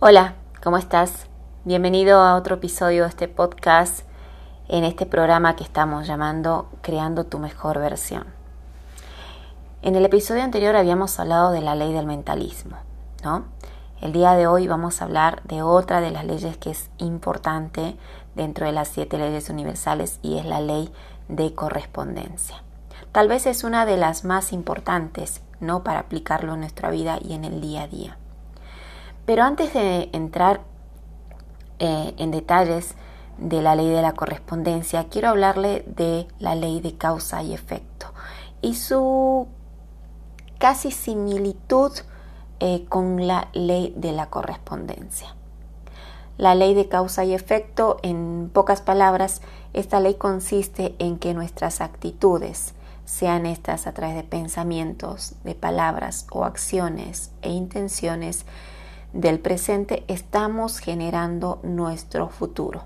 Hola, ¿cómo estás? Bienvenido a otro episodio de este podcast en este programa que estamos llamando Creando tu mejor versión. En el episodio anterior habíamos hablado de la ley del mentalismo, ¿no? El día de hoy vamos a hablar de otra de las leyes que es importante dentro de las siete leyes universales y es la ley de correspondencia. Tal vez es una de las más importantes, ¿no? Para aplicarlo en nuestra vida y en el día a día. Pero antes de entrar eh, en detalles de la ley de la correspondencia, quiero hablarle de la ley de causa y efecto y su casi similitud eh, con la ley de la correspondencia. La ley de causa y efecto, en pocas palabras, esta ley consiste en que nuestras actitudes, sean estas a través de pensamientos, de palabras o acciones e intenciones, del presente estamos generando nuestro futuro.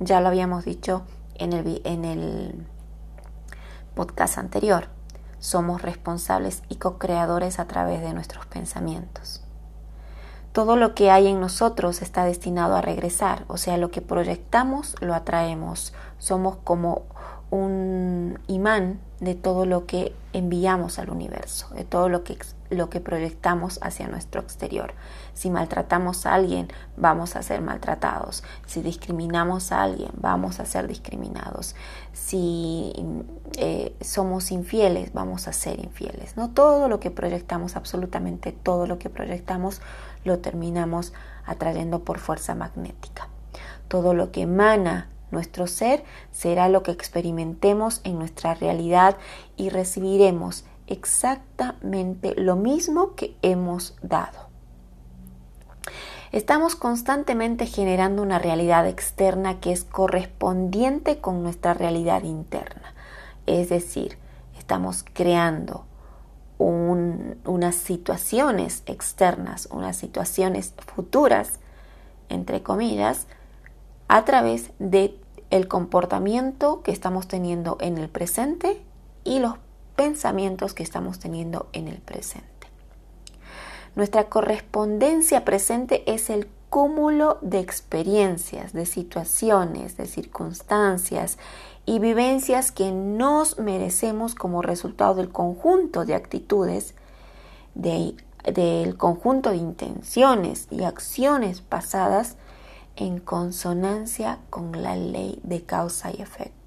Ya lo habíamos dicho en el, en el podcast anterior. Somos responsables y co-creadores a través de nuestros pensamientos. Todo lo que hay en nosotros está destinado a regresar, o sea, lo que proyectamos lo atraemos. Somos como un imán de todo lo que enviamos al universo, de todo lo que, lo que proyectamos hacia nuestro exterior. Si maltratamos a alguien, vamos a ser maltratados. Si discriminamos a alguien, vamos a ser discriminados. Si eh, somos infieles, vamos a ser infieles. No todo lo que proyectamos, absolutamente todo lo que proyectamos, lo terminamos atrayendo por fuerza magnética. Todo lo que emana nuestro ser será lo que experimentemos en nuestra realidad y recibiremos exactamente lo mismo que hemos dado. Estamos constantemente generando una realidad externa que es correspondiente con nuestra realidad interna. Es decir, estamos creando unas situaciones externas, unas situaciones futuras, entre comillas, a través de el comportamiento que estamos teniendo en el presente y los pensamientos que estamos teniendo en el presente. Nuestra correspondencia presente es el cúmulo de experiencias, de situaciones, de circunstancias y vivencias que nos merecemos como resultado del conjunto de actitudes, del conjunto de intenciones y acciones pasadas en consonancia con la ley de causa y efecto.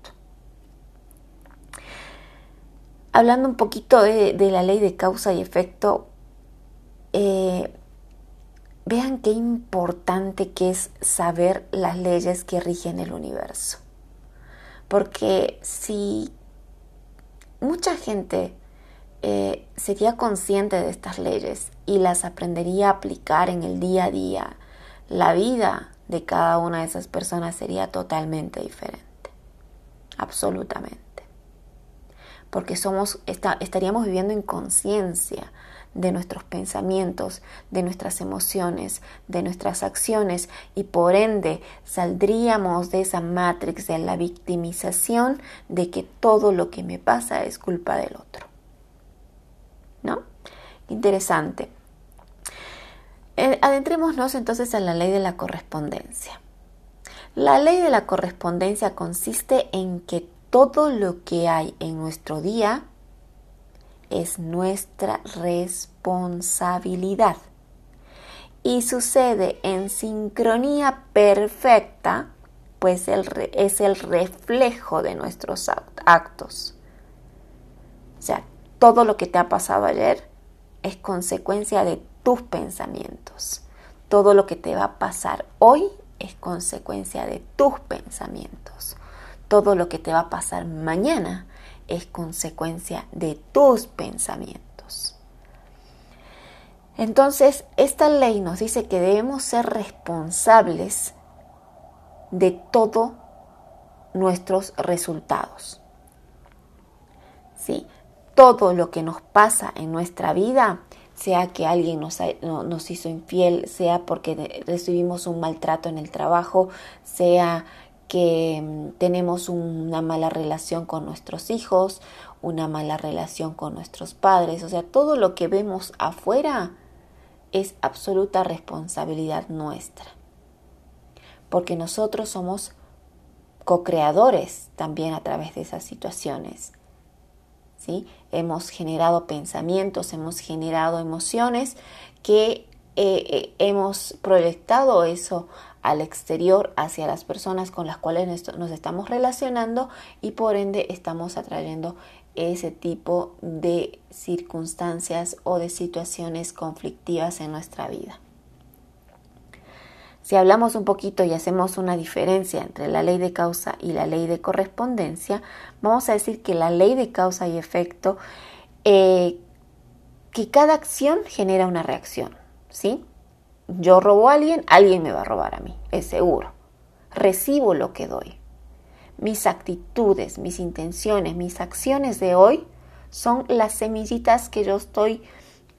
Hablando un poquito de, la ley de causa y efecto, eh, vean qué importante que es saber las leyes que rigen el universo. Porque si mucha gente eh, sería consciente de estas leyes y las aprendería a aplicar en el día a día, la vida de cada una de esas personas sería totalmente diferente. Absolutamente. Porque somos, estaríamos viviendo en conciencia de nuestros pensamientos, de nuestras emociones, de nuestras acciones y por ende saldríamos de esa matrix de la victimización de que todo lo que me pasa es culpa del otro. ¿No? Interesante. Eh, adentrémonos entonces a la ley de la correspondencia. La ley de la correspondencia consiste en que todo lo que hay en nuestro día es nuestra responsabilidad y sucede en sincronía perfecta, pues es el reflejo de nuestros actos. O sea, todo lo que te ha pasado ayer es consecuencia de tus pensamientos. Todo lo que te va a pasar hoy es consecuencia de tus pensamientos. Todo lo que te va a pasar mañana es consecuencia de tus pensamientos. Entonces, esta ley nos dice que debemos ser responsables de todos nuestros resultados. ¿Sí? Todo lo que nos pasa en nuestra vida sea que alguien nos, nos hizo infiel, sea porque recibimos un maltrato en el trabajo, sea que mm, tenemos una mala relación con nuestros hijos, una mala relación con nuestros padres, o sea, todo lo que vemos afuera es absoluta responsabilidad nuestra, porque nosotros somos co-creadores también a través de esas situaciones. ¿sí? Hemos generado pensamientos, hemos generado emociones que eh, eh, hemos proyectado eso al exterior hacia las personas con las cuales nos estamos relacionando y por ende estamos atrayendo ese tipo de circunstancias o de situaciones conflictivas en nuestra vida. Si hablamos un poquito y hacemos una diferencia entre la ley de causa y la ley de correspondencia, vamos a decir que la ley de causa y efecto, eh, que cada acción genera una reacción, ¿sí? Yo robo a alguien, alguien me va a robar a mí, es seguro. Recibo lo que doy mis actitudes, mis intenciones, mis acciones de hoy son las semillitas que yo estoy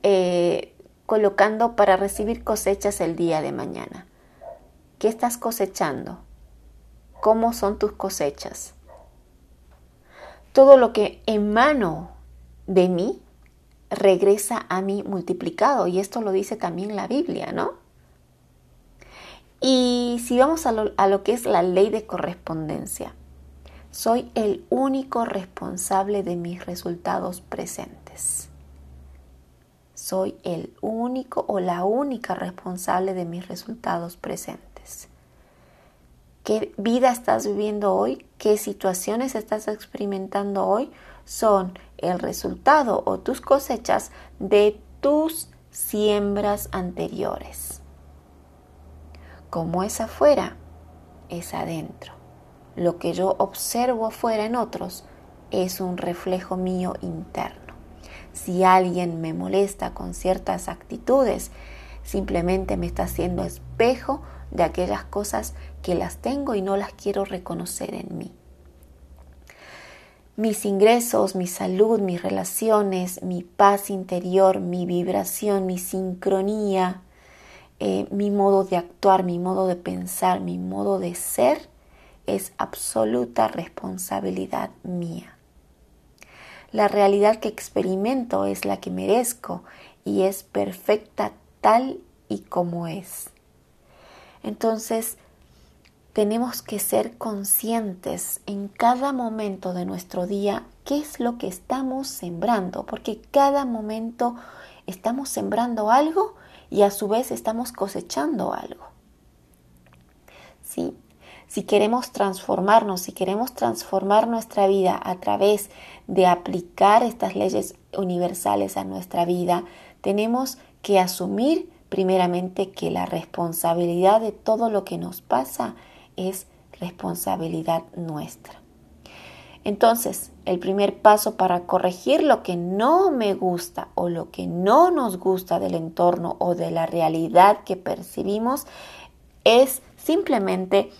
eh, colocando para recibir cosechas el día de mañana. ¿Qué estás cosechando? ¿Cómo son tus cosechas? Todo lo que emano de mí regresa a mí multiplicado y esto lo dice también la Biblia, ¿no? Y si vamos a lo, a lo que es la ley de correspondencia, soy el único responsable de mis resultados presentes. Soy el único o la única responsable de mis resultados presentes. ¿Qué vida estás viviendo hoy? ¿Qué situaciones estás experimentando hoy? Son el resultado o tus cosechas de tus siembras anteriores. Como es afuera, es adentro. Lo que yo observo afuera en otros es un reflejo mío interno. Si alguien me molesta con ciertas actitudes, simplemente me está haciendo espejo de aquellas cosas que las tengo y no las quiero reconocer en mí. Mis ingresos, mi salud, mis relaciones, mi paz interior, mi vibración, mi sincronía, eh, mi modo de actuar, mi modo de pensar, mi modo de ser, es absoluta responsabilidad mía. La realidad que experimento es la que merezco y es perfecta tal y como es. Entonces, tenemos que ser conscientes en cada momento de nuestro día qué es lo que estamos sembrando, porque cada momento estamos sembrando algo y a su vez estamos cosechando algo. ¿Sí? si queremos transformarnos, si queremos transformar nuestra vida a través de aplicar estas leyes universales a nuestra vida, tenemos que asumir primeramente que la responsabilidad de todo lo que nos pasa es responsabilidad nuestra. Entonces, el primer paso para corregir lo que no me gusta o lo que no nos gusta del entorno o de la realidad que percibimos es simplemente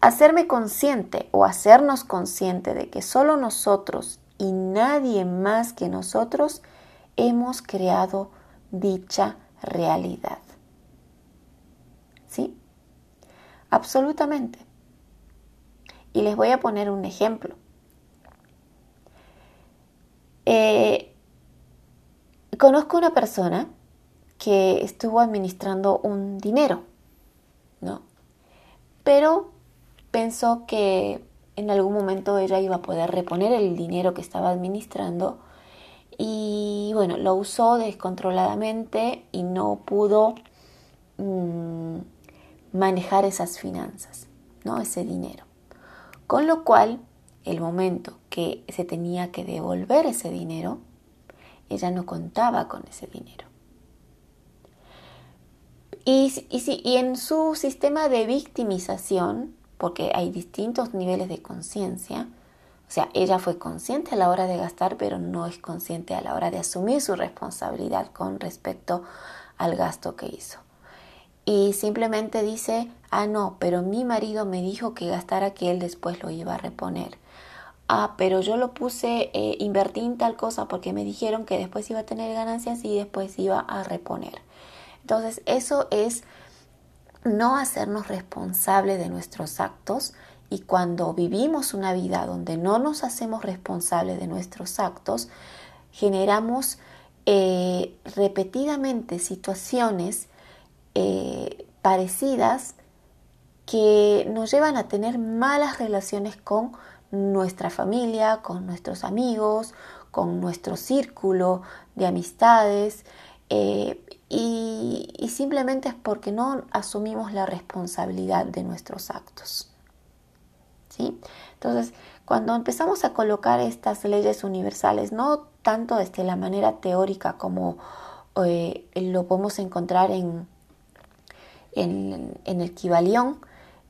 Hacerme consciente o hacernos consciente de que solo nosotros y nadie más que nosotros hemos creado dicha realidad. ¿Sí? Absolutamente. Y les voy a poner un ejemplo. Eh, conozco una persona que estuvo administrando un dinero, ¿no? Pero pensó que en algún momento ella iba a poder reponer el dinero que estaba administrando y bueno, lo usó descontroladamente y no pudo mm, manejar esas finanzas, ¿no? Ese dinero. Con lo cual, el momento que se tenía que devolver ese dinero, ella no contaba con ese dinero. Y, y, y en su sistema de victimización, porque hay distintos niveles de conciencia. O sea, ella fue consciente a la hora de gastar, pero no es consciente a la hora de asumir su responsabilidad con respecto al gasto que hizo. Y simplemente dice, ah, no, pero mi marido me dijo que gastara que él después lo iba a reponer. Ah, pero yo lo puse, eh, invertí en tal cosa porque me dijeron que después iba a tener ganancias y después iba a reponer. Entonces, eso es no hacernos responsables de nuestros actos y cuando vivimos una vida donde no nos hacemos responsables de nuestros actos, generamos eh, repetidamente situaciones eh, parecidas que nos llevan a tener malas relaciones con nuestra familia, con nuestros amigos, con nuestro círculo de amistades eh, y, simplemente es porque no asumimos la responsabilidad de nuestros actos. ¿Sí? Entonces, cuando empezamos a colocar estas leyes universales, no tanto desde la manera teórica como eh, lo podemos encontrar en, en, el Kibalión,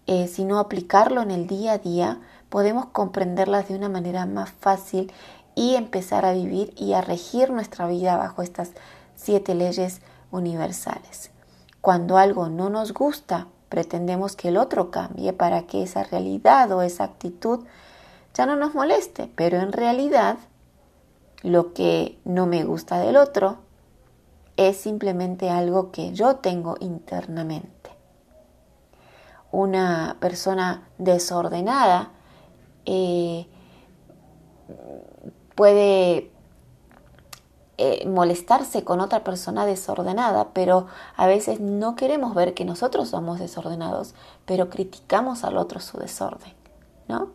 eh, sino aplicarlo en el día a día, podemos comprenderlas de una manera más fácil y empezar a vivir y a regir nuestra vida bajo estas siete leyes universales. Cuando algo no nos gusta, pretendemos que el otro cambie para que esa realidad o esa actitud ya no nos moleste, pero en realidad lo que no me gusta del otro es simplemente algo que yo tengo internamente. Una persona desordenada eh, puede eh, molestarse con otra persona desordenada, pero a veces no queremos ver que nosotros somos desordenados, pero criticamos al otro su desorden, ¿no?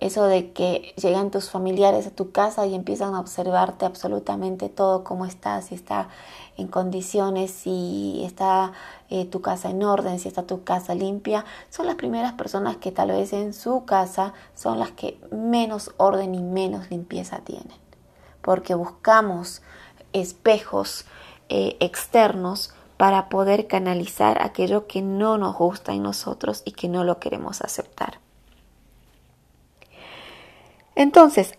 Eso de que llegan tus familiares a tu casa y empiezan a observarte absolutamente todo, cómo estás, si está en condiciones, si está eh, tu casa en orden, si está tu casa limpia, son las primeras personas que tal vez en su casa son las que menos orden y menos limpieza tienen porque buscamos espejos eh, externos para poder canalizar aquello que no nos gusta en nosotros y que no lo queremos aceptar. Entonces,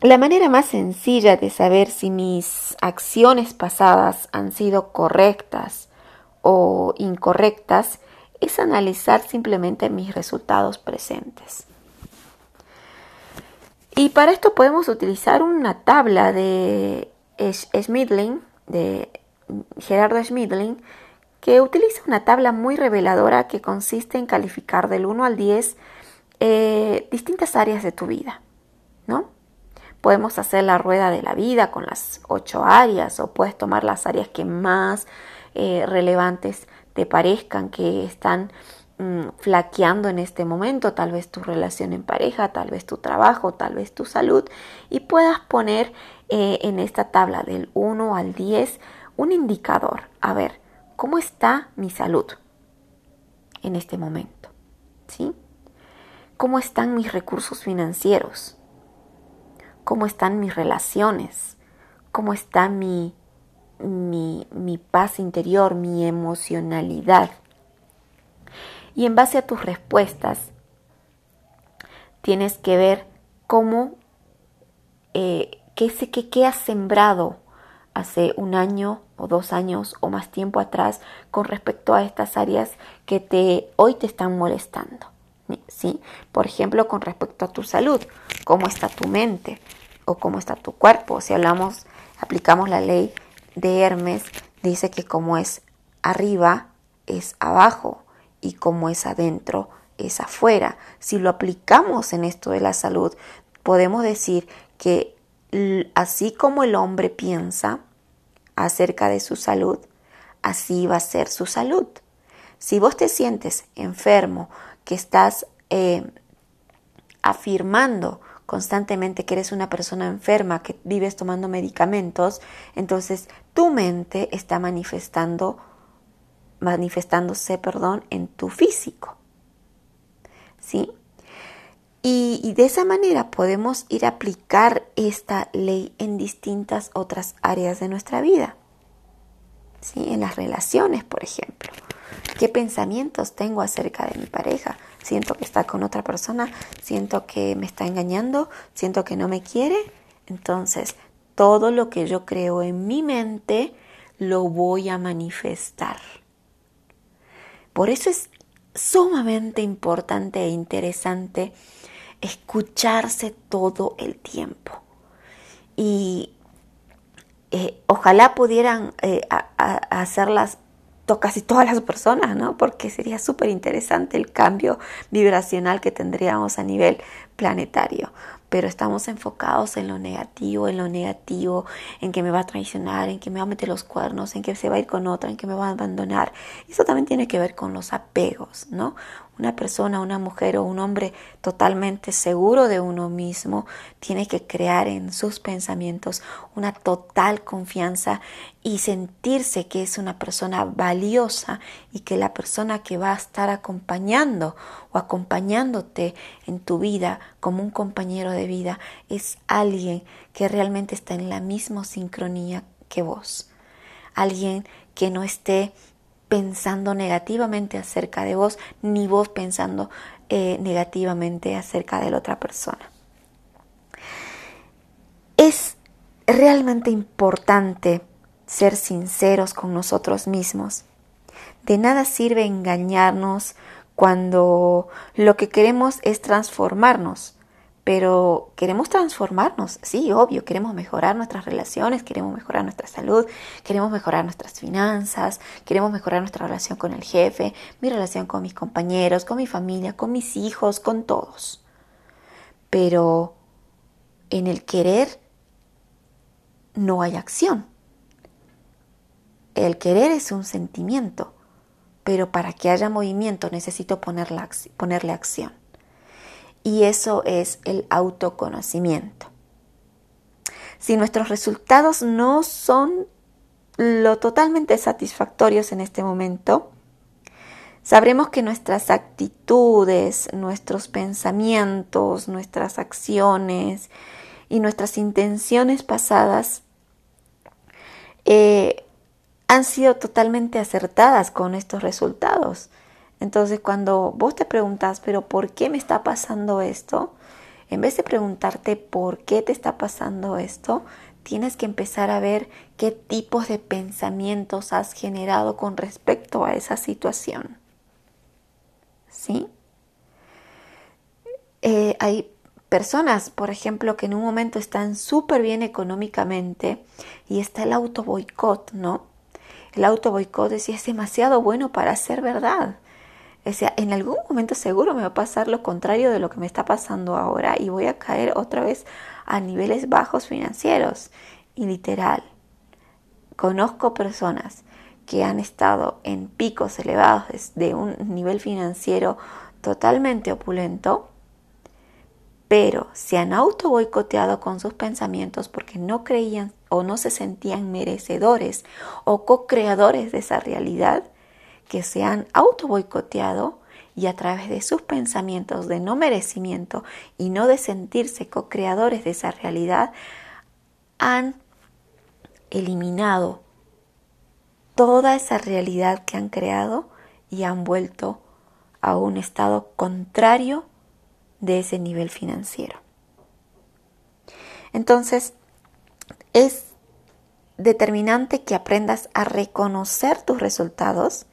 la manera más sencilla de saber si mis acciones pasadas han sido correctas o incorrectas es analizar simplemente mis resultados presentes. Y para esto podemos utilizar una tabla de de Gerardo Schmidling, que utiliza una tabla muy reveladora que consiste en calificar del 1 al 10 eh, distintas áreas de tu vida, ¿no? Podemos hacer la rueda de la vida con las ocho áreas o puedes tomar las áreas que más eh, relevantes te parezcan, que están Mm, flaqueando en este momento, tal vez tu relación en pareja, tal vez tu trabajo, tal vez tu salud, y puedas poner eh, en esta tabla del 1 al 10 un indicador. A ver, ¿cómo está mi salud en este momento? ¿Sí? ¿Cómo están mis recursos financieros? ¿Cómo están mis relaciones? ¿Cómo está mi, mi, mi paz interior, mi emocionalidad? Y en base a tus respuestas, tienes que ver cómo, eh, qué, qué, qué has sembrado hace un año o dos años o más tiempo atrás con respecto a estas áreas que te, hoy te están molestando. ¿Sí? Por ejemplo, con respecto a tu salud, cómo está tu mente o cómo está tu cuerpo. Si hablamos, aplicamos la ley de Hermes, dice que como es arriba, es abajo y como es adentro, es afuera. Si lo aplicamos en esto de la salud, podemos decir que así como el hombre piensa acerca de su salud, así va a ser su salud. Si vos te sientes enfermo, que estás eh, afirmando constantemente que eres una persona enferma, que vives tomando medicamentos, entonces tu mente está manifestando manifestándose, perdón, en tu físico. ¿Sí? Y, de esa manera podemos ir a aplicar esta ley en distintas otras áreas de nuestra vida. ¿Sí? En las relaciones, por ejemplo. ¿Qué pensamientos tengo acerca de mi pareja? Siento que está con otra persona, siento que me está engañando, siento que no me quiere. Entonces, todo lo que yo creo en mi mente lo voy a manifestar. Por eso es sumamente importante e interesante escucharse todo el tiempo. Y eh, ojalá pudieran eh, hacerlas casi todas las personas, ¿no? Porque sería súper interesante el cambio vibracional que tendríamos a nivel planetario. pero estamos enfocados en lo negativo, en lo negativo, en que me va a traicionar, en que me va a meter los cuernos, en que se va a ir con otra, en que me va a abandonar. Eso también tiene que ver con los apegos, ¿no? Una persona, una mujer o un hombre totalmente seguro de uno mismo tiene que crear en sus pensamientos una total confianza y sentirse que es una persona valiosa y que la persona que va a estar acompañando o acompañándote en tu vida como un compañero de vida es alguien que realmente está en la misma sincronía que vos. Alguien que no esté pensando negativamente acerca de vos, ni vos pensando eh, negativamente acerca de la otra persona. Es realmente importante ser sinceros con nosotros mismos. De nada sirve engañarnos cuando lo que queremos es transformarnos pero queremos transformarnos, sí, obvio, queremos mejorar nuestras relaciones, queremos mejorar nuestra salud, queremos mejorar nuestras finanzas, queremos mejorar nuestra relación con el jefe, mi relación con mis compañeros, con mi familia, con mis hijos, con todos. Pero en el querer no hay acción. El querer es un sentimiento, pero para que haya movimiento necesito ponerle acción y eso es el autoconocimiento. Si nuestros resultados no son lo totalmente satisfactorios en este momento, sabremos que nuestras actitudes, nuestros pensamientos, nuestras acciones y nuestras intenciones pasadas eh, han sido totalmente acertadas con estos resultados. Entonces cuando vos te preguntas, pero ¿por qué me está pasando esto? En vez de preguntarte por qué te está pasando esto, tienes que empezar a ver qué tipos de pensamientos has generado con respecto a esa situación. ¿Sí? Eh, hay personas, por ejemplo, que en un momento están súper bien económicamente y está el auto boicot, ¿no? El auto boicot es, es demasiado bueno para ser verdad. O sea, en algún momento seguro me va a pasar lo contrario de lo que me está pasando ahora y voy a caer otra vez a niveles bajos financieros. Y literal, conozco personas que han estado en picos elevados de un nivel financiero totalmente opulento, pero se han auto boicoteado con sus pensamientos porque no creían o no se sentían merecedores o co-creadores de esa realidad que se han auto boicoteado y a través de sus pensamientos de no merecimiento y no de sentirse co-creadores de esa realidad, han eliminado toda esa realidad que han creado y han vuelto a un estado contrario de ese nivel financiero. Entonces, es determinante que aprendas a reconocer tus resultados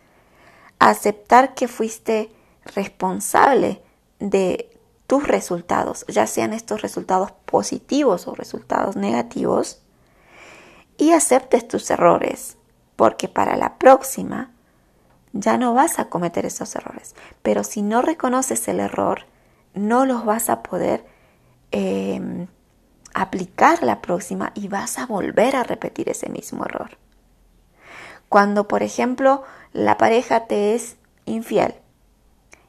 aceptar que fuiste responsable de tus resultados, ya sean estos resultados positivos o resultados negativos, y aceptes tus errores, porque para la próxima ya no vas a cometer esos errores. Pero si no reconoces el error, no los vas a poder em, aplicar la próxima y vas a volver a repetir ese mismo error. Cuando, por ejemplo, la pareja te es infiel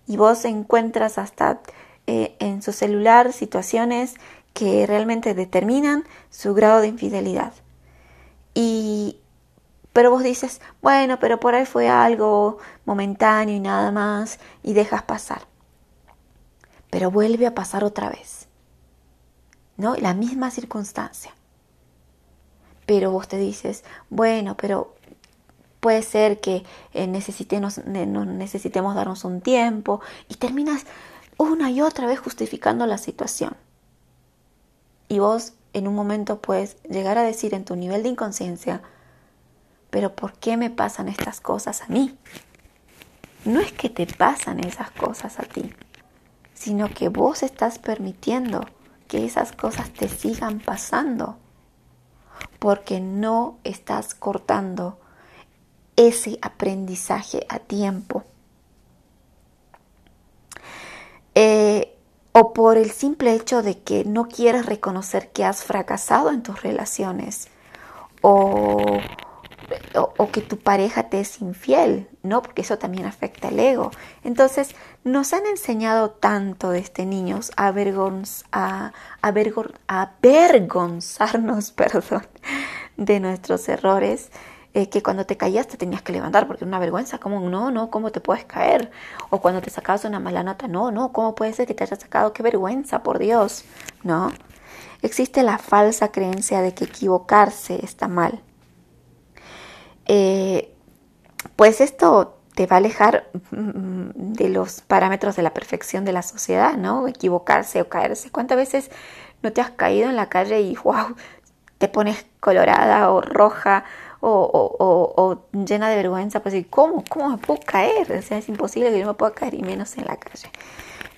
y vos encuentras hasta eh, en su celular situaciones que realmente determinan su grado de infidelidad. Y pero vos dices, bueno, pero por ahí fue algo momentáneo y nada más y dejas pasar. Pero vuelve a pasar otra vez. ¿No? La misma circunstancia. Pero vos te dices, bueno, pero puede ser que eh, necesitemos, necesitemos darnos un tiempo y terminas una y otra vez justificando la situación. Y vos en un momento puedes llegar a decir en tu nivel de inconsciencia, pero ¿por qué me pasan estas cosas a mí? No es que te pasan esas cosas a ti, sino que vos estás permitiendo que esas cosas te sigan pasando, porque no estás cortando ese aprendizaje a tiempo. Eh, o por el simple hecho de que no quieres reconocer que has fracasado en tus relaciones, o, o, que tu pareja te es infiel, ¿no? Porque eso también afecta el ego. Entonces, nos han enseñado tanto desde niños a, a, a avergonzarnos perdón, de nuestros errores que cuando te caías te tenías que levantar porque era una vergüenza, como no, no, ¿cómo te puedes caer? O cuando te sacabas una mala nota, no, no, ¿cómo puede ser que te hayas sacado? ¡Qué vergüenza, por Dios! ¿No? Existe la falsa creencia de que equivocarse está mal. Eh, pues esto te va a alejar mm, de los parámetros de la perfección de la sociedad, ¿no? Equivocarse o caerse. ¿Cuántas veces no te has caído en la calle y wow, te pones colorada o roja o, llena de vergüenza, pues decir, ¿cómo? ¿Cómo me puedo caer? O sea, es imposible que yo me pueda caer y menos en la calle.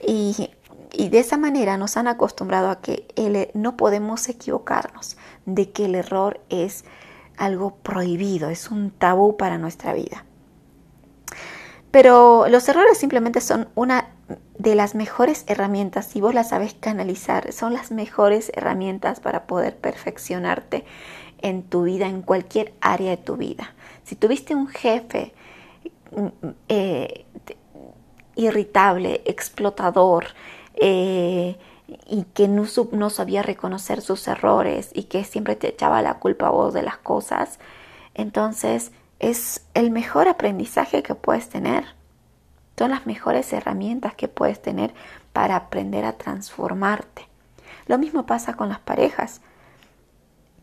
Y, de esa manera nos han acostumbrado a que el, no podemos equivocarnos, de que el error es algo prohibido, es un tabú para nuestra vida. Pero los errores simplemente son una de las mejores herramientas, si vos las sabes canalizar, son las mejores herramientas para poder perfeccionarte en tu vida, en cualquier área de tu vida. Si tuviste un jefe mm, eh, irritable, explotador, eh, y que no, no, sabía reconocer sus errores y que siempre te echaba la culpa a vos de las cosas, entonces es el mejor aprendizaje que puedes tener. Son las mejores herramientas que puedes tener para aprender a transformarte. Lo mismo pasa con las parejas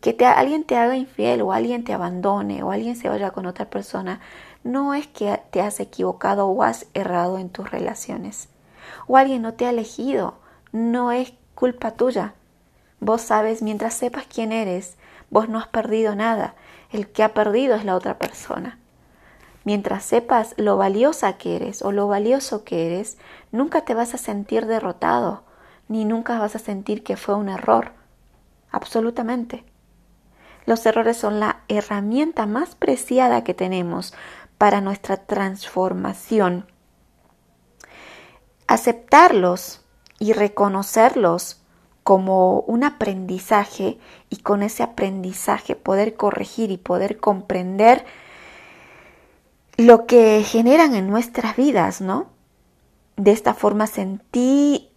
que te, alguien te haga infiel o alguien te abandone o alguien se vaya con otra persona, no es que te has equivocado o has errado en tus relaciones. O alguien no te ha elegido, no es culpa tuya. Vos sabes, mientras sepas quién eres, vos no has perdido nada. El que ha perdido es la otra persona. Mientras sepas lo valiosa que eres o lo valioso que eres, nunca te vas a sentir derrotado, ni nunca vas a sentir que fue un error. Absolutamente. Los errores son la herramienta más preciada que tenemos para nuestra transformación. Aceptarlos y reconocerlos como un aprendizaje y con ese aprendizaje poder corregir y poder comprender lo que generan en nuestras vidas, ¿no? De esta forma sentirnos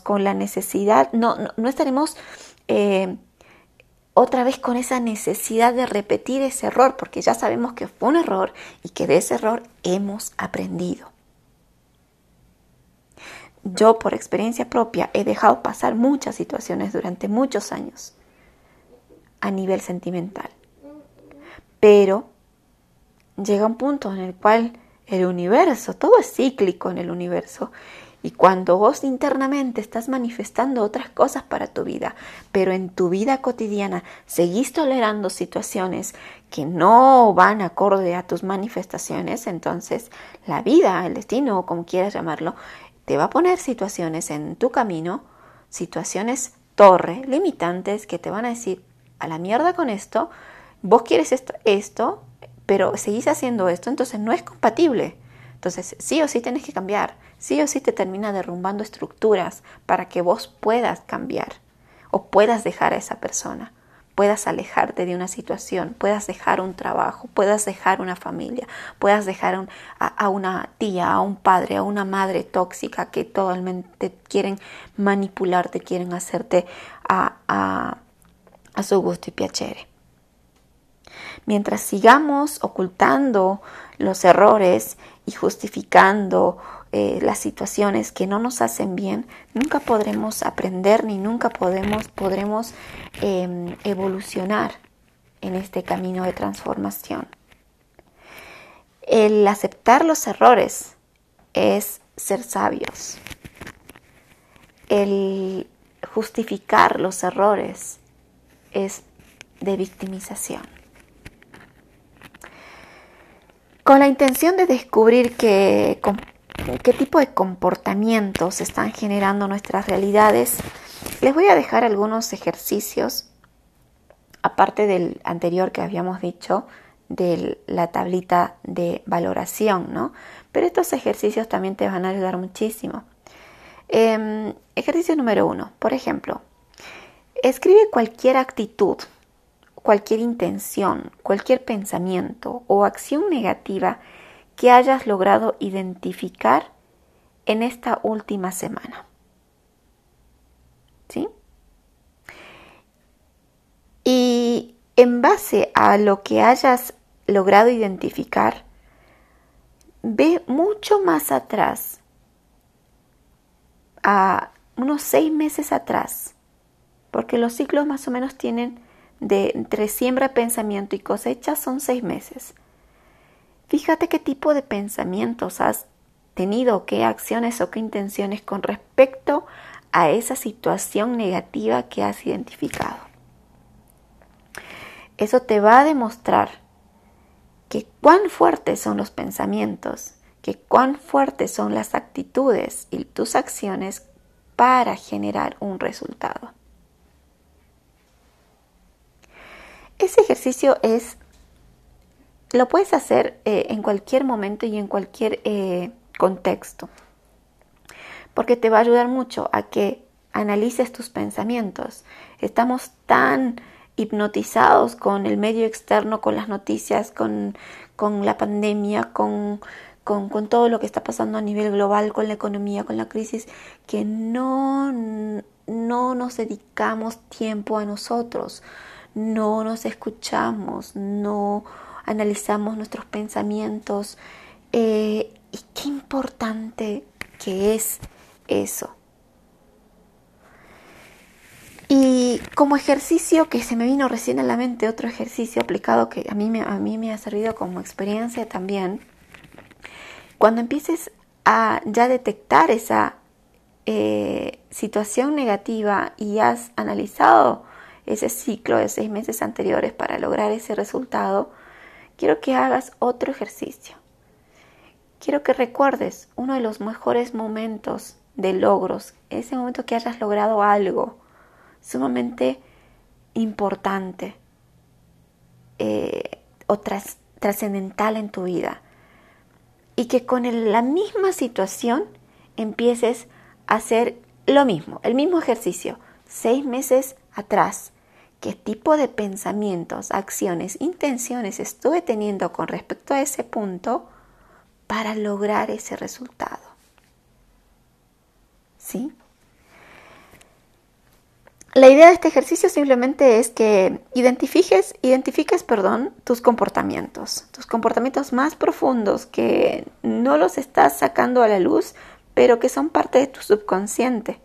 con la necesidad, no, no, estaremos eh, otra vez con esa necesidad de repetir ese error, porque ya sabemos que fue un error y que de ese error hemos aprendido. Yo por experiencia propia he dejado pasar muchas situaciones durante muchos años a nivel sentimental. Pero llega un punto en el cual el universo, todo es cíclico en el universo, y cuando vos internamente estás manifestando otras cosas para tu vida, pero en tu vida cotidiana seguís tolerando situaciones que no van acorde a tus manifestaciones, entonces la vida, el destino, o como quieras llamarlo, te va a poner situaciones en tu camino, situaciones torre, limitantes, que te van a decir, a la mierda con esto, vos quieres esto, esto pero seguís haciendo esto, entonces no es compatible. Entonces, sí o sí tienes que cambiar, sí o sí te termina derrumbando estructuras para que vos puedas cambiar o puedas dejar a esa persona, puedas alejarte de una situación, puedas dejar un trabajo, puedas dejar una familia, puedas dejar a, una tía, a un padre, a una madre tóxica que totalmente quieren manipularte, quieren hacerte a, a, a su gusto y piacere. Mientras sigamos ocultando los errores y justificando eh, las situaciones que no nos hacen bien, nunca podremos aprender ni nunca podemos, podremos em, evolucionar en este camino de transformación. El aceptar los errores es ser sabios. El justificar los errores es de victimización. Con la intención de descubrir qué, tipo de comportamientos están generando nuestras realidades, les voy a dejar algunos ejercicios, aparte del anterior que habíamos dicho, de la tablita de valoración, ¿no? Pero estos ejercicios también te van a ayudar muchísimo. Em, ejercicio número uno, por ejemplo, escribe cualquier actitud, cualquier intención, cualquier pensamiento o acción negativa que hayas logrado identificar en esta última semana. ¿Sí? Y en base a lo que hayas logrado identificar, ve mucho más atrás, a unos seis meses atrás, porque los ciclos más o menos tienen de entre siembra, pensamiento y cosecha son seis meses. Fíjate qué tipo de pensamientos has tenido, qué acciones o qué intenciones con respecto a esa situación negativa que has identificado. Eso te va a demostrar que cuán fuertes son los pensamientos, que cuán fuertes son las actitudes y tus acciones para generar un resultado. Ese ejercicio es, lo puedes hacer eh, en cualquier momento y en cualquier eh, contexto, porque te va a ayudar mucho a que analices tus pensamientos. Estamos tan hipnotizados con el medio externo, con las noticias, con, la pandemia, con, con, todo lo que está pasando a nivel global, con la economía, con la crisis, que no, no nos dedicamos tiempo a nosotros, no nos escuchamos, no analizamos nuestros pensamientos. Eh, y qué importante que es eso. Y como ejercicio que se me vino recién a la mente, otro ejercicio aplicado que a mí me, a mí me ha servido como experiencia también, cuando empieces a ya detectar esa eh, situación negativa y has analizado ese ciclo de seis meses anteriores para lograr ese resultado, quiero que hagas otro ejercicio. Quiero que recuerdes uno de los mejores momentos de logros, ese momento que hayas logrado algo, sumamente importante eh, o trascendental en tu vida. Y que con la misma situación empieces a hacer lo mismo, el mismo ejercicio, seis meses atrás. ¿Qué tipo de pensamientos, acciones, intenciones estuve teniendo con respecto a ese punto para lograr ese resultado? ¿Sí? La idea de este ejercicio simplemente es que identifiques, identifiques, perdón, tus comportamientos, tus comportamientos más profundos que no los estás sacando a la luz, pero que son parte de tu subconsciente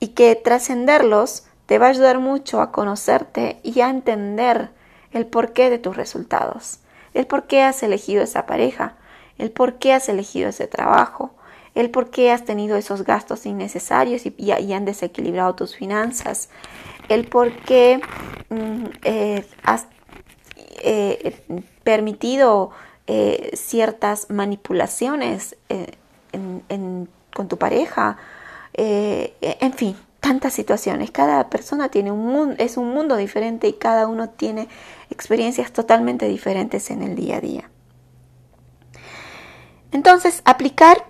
y que trascenderlos te va a ayudar mucho a conocerte y a entender el porqué de tus resultados, el por qué has elegido esa pareja, el por qué has elegido ese trabajo, el por qué has tenido esos gastos innecesarios y, han desequilibrado tus finanzas, el por qué mm, eh, has eh, permitido eh, ciertas manipulaciones con tu pareja, en fin, tantas situaciones. Cada persona tiene un mundo, es un mundo diferente y cada uno tiene experiencias totalmente diferentes en el día a día. Entonces, aplicar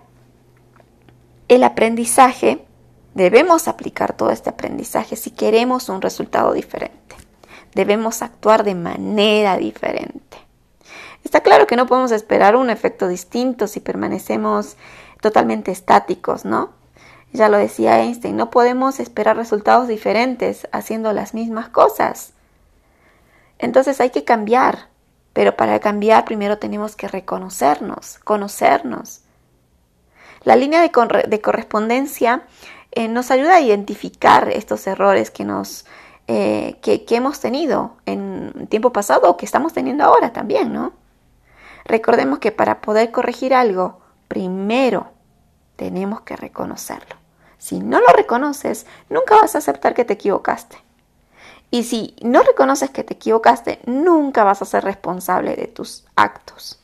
el aprendizaje, debemos aplicar todo este aprendizaje si queremos un resultado diferente. Debemos actuar de manera diferente. Está claro que no podemos esperar un efecto distinto si permanecemos totalmente estáticos, ¿no? Ya lo decía Einstein, no podemos esperar resultados diferentes haciendo las mismas cosas. Entonces hay que cambiar, pero para cambiar primero tenemos que reconocernos, conocernos, la línea de, correspondencia eh, nos ayuda a identificar estos errores que, nos, eh, que, hemos tenido en tiempo pasado o que estamos teniendo ahora también, ¿no? Recordemos que para poder corregir algo, primero tenemos que reconocerlo. Si no lo reconoces, nunca vas a aceptar que te equivocaste. Y si no reconoces que te equivocaste, nunca vas a ser responsable de tus actos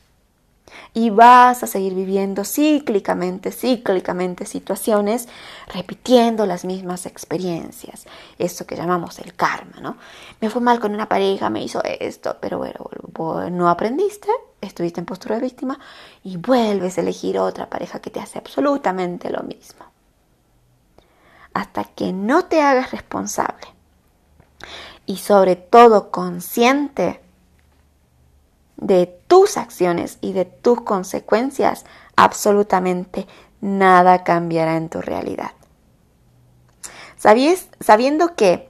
y vas a seguir viviendo cíclicamente, cíclicamente situaciones, repitiendo las mismas experiencias. Eso que llamamos el karma, ¿no? Me fue mal con una pareja, me hizo esto, pero bueno, no aprendiste, estuviste en postura de víctima y vuelves a elegir otra pareja que te hace absolutamente lo mismo. Hasta que no te hagas responsable y sobre todo consciente de tus acciones y de tus consecuencias, absolutamente nada cambiará en tu realidad. ¿Sabías, sabiendo que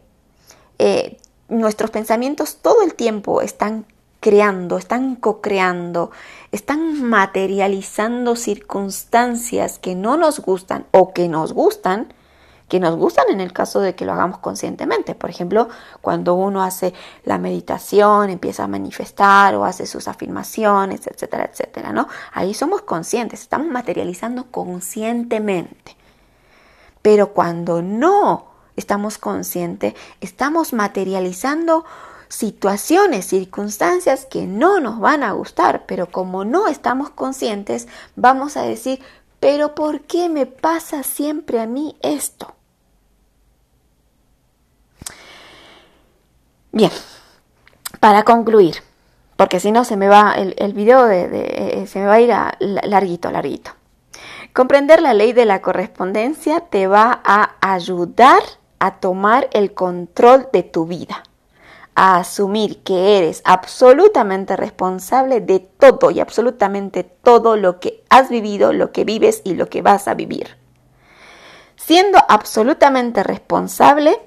eh, nuestros pensamientos todo el tiempo están creando, están co-creando, están materializando circunstancias que no nos gustan o que nos gustan, que nos gustan en el caso de que lo hagamos conscientemente. Por ejemplo, cuando uno hace la meditación, empieza a manifestar o hace sus afirmaciones, etcétera, etcétera, ¿no? Ahí somos conscientes, estamos materializando conscientemente. Pero cuando no estamos conscientes, estamos materializando situaciones, circunstancias que no nos van a gustar, pero como no estamos conscientes, vamos a decir, pero ¿por qué me pasa siempre a mí esto? Bien, para concluir, porque si no se me va el, video de, eh, se me va a ir larguito, larguito. Comprender la ley de la correspondencia te va a ayudar a tomar el control de tu vida, a asumir que eres absolutamente responsable de todo y absolutamente todo lo que has vivido, lo que vives y lo que vas a vivir. Siendo absolutamente responsable,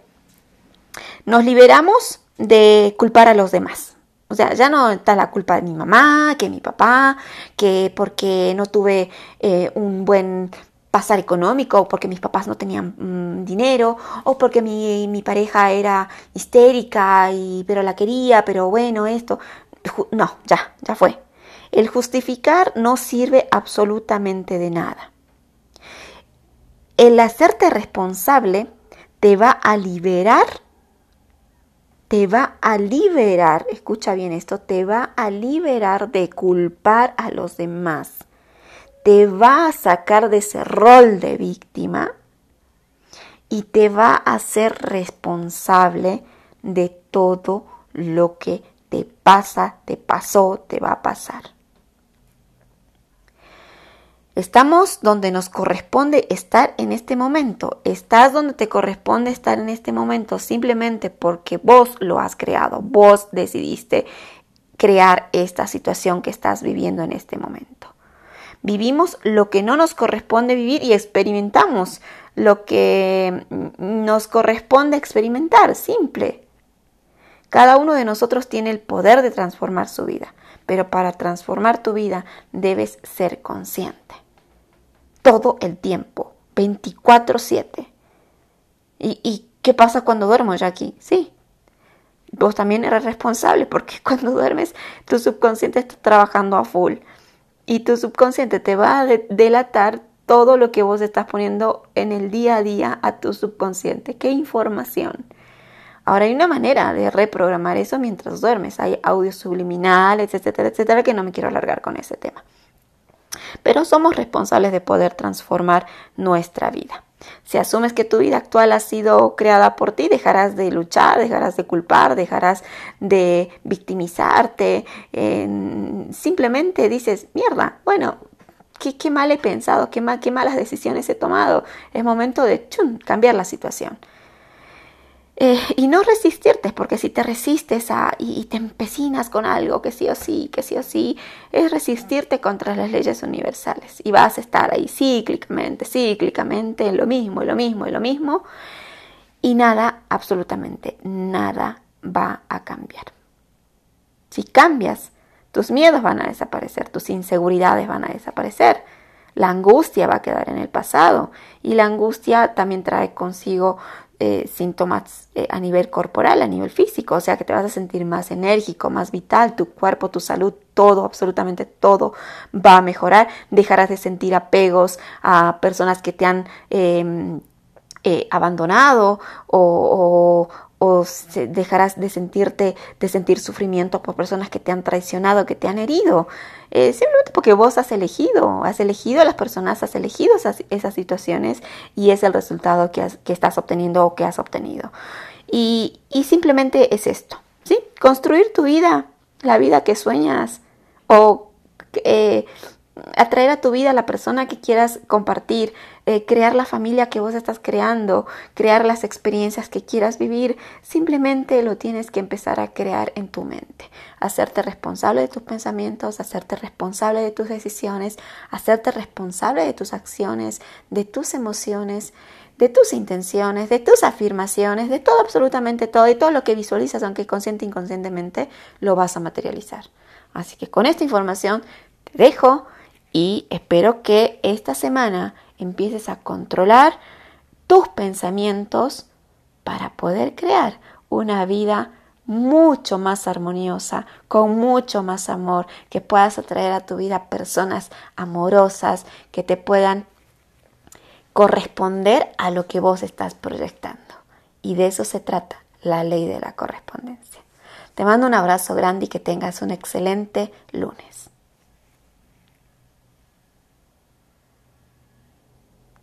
nos liberamos de culpar a los demás. O sea, ya no está la culpa de mi mamá, que mi papá, que porque no tuve eh, un buen pasar económico, porque mis papás no tenían mm, dinero, o porque mi, mi, pareja era histérica, y, pero la quería, pero bueno, esto. No, ya, ya fue. El justificar no sirve absolutamente de nada. El hacerte responsable te va a liberar te va a liberar, escucha bien esto, te va a liberar de culpar a los demás. Te va a sacar de ese rol de víctima y te va a hacer responsable de todo lo que te pasa, te pasó, te va a pasar. Estamos donde nos corresponde estar en este momento. Estás donde te corresponde estar en este momento simplemente porque vos lo has creado. Vos decidiste crear esta situación que estás viviendo en este momento. Vivimos lo que no nos corresponde vivir y experimentamos lo que nos corresponde experimentar. Simple. Cada uno de nosotros tiene el poder de transformar su vida, pero para transformar tu vida debes ser consciente todo el tiempo, 24/7. ¿Y, ¿Y qué pasa cuando duermo, Jackie? Sí, vos también eres responsable porque cuando duermes tu subconsciente está trabajando a full y tu subconsciente te va a delatar todo lo que vos estás poniendo en el día a día a tu subconsciente. ¿Qué información? Ahora hay una manera de reprogramar eso mientras duermes. Hay audios subliminales, etcétera, etcétera, que no me quiero alargar con ese tema pero somos responsables de poder transformar nuestra vida. Si asumes que tu vida actual ha sido creada por ti, dejarás de luchar, dejarás de culpar, dejarás de victimizarte. simplemente dices, mierda, bueno, qué, mal he pensado, qué, qué malas decisiones he tomado. Es momento de cambiar la situación. Eh, y no resistirte, porque si te resistes y, te empecinas con algo que sí o sí, que sí o sí, es resistirte contra las leyes universales. Y vas a estar ahí cíclicamente, cíclicamente, en lo mismo, en lo mismo, en lo mismo. Y nada, absolutamente nada va a cambiar. Si cambias, tus miedos van a desaparecer, tus inseguridades van a desaparecer. La angustia va a quedar en el pasado y la angustia también trae consigo eh, síntomas eh, a nivel corporal, a nivel físico, o sea que te vas a sentir más enérgico, más vital, tu cuerpo, tu salud, todo, absolutamente todo va a mejorar, dejarás de sentir apegos a personas que te han em, eh, abandonado o, dejarás de sentirte, de sentir sufrimiento por personas que te han traicionado, que te han herido, eh, simplemente porque vos has elegido, has elegido a las personas, has elegido esas, situaciones y es el resultado que, que, estás obteniendo o que has obtenido. Y, y simplemente es esto, ¿sí? Construir tu vida, la vida que sueñas o eh, atraer a tu vida a la persona que quieras compartir, eh, crear la familia que vos estás creando, crear las experiencias que quieras vivir, simplemente lo tienes que empezar a crear en tu mente. Hacerte responsable de tus pensamientos, hacerte responsable de tus decisiones, hacerte responsable de tus acciones, de tus emociones de tus intenciones, de tus afirmaciones, de todo, absolutamente todo, y todo lo que visualizas, aunque consciente e inconscientemente, lo vas a materializar. Así que con esta información te dejo y espero que esta semana empieces a controlar tus pensamientos para poder crear una vida mucho más armoniosa, con mucho más amor, que puedas atraer a tu vida personas amorosas que te puedan corresponder a lo que vos estás proyectando. Y de eso se trata la ley de la correspondencia. Te mando un abrazo grande y que tengas un excelente lunes.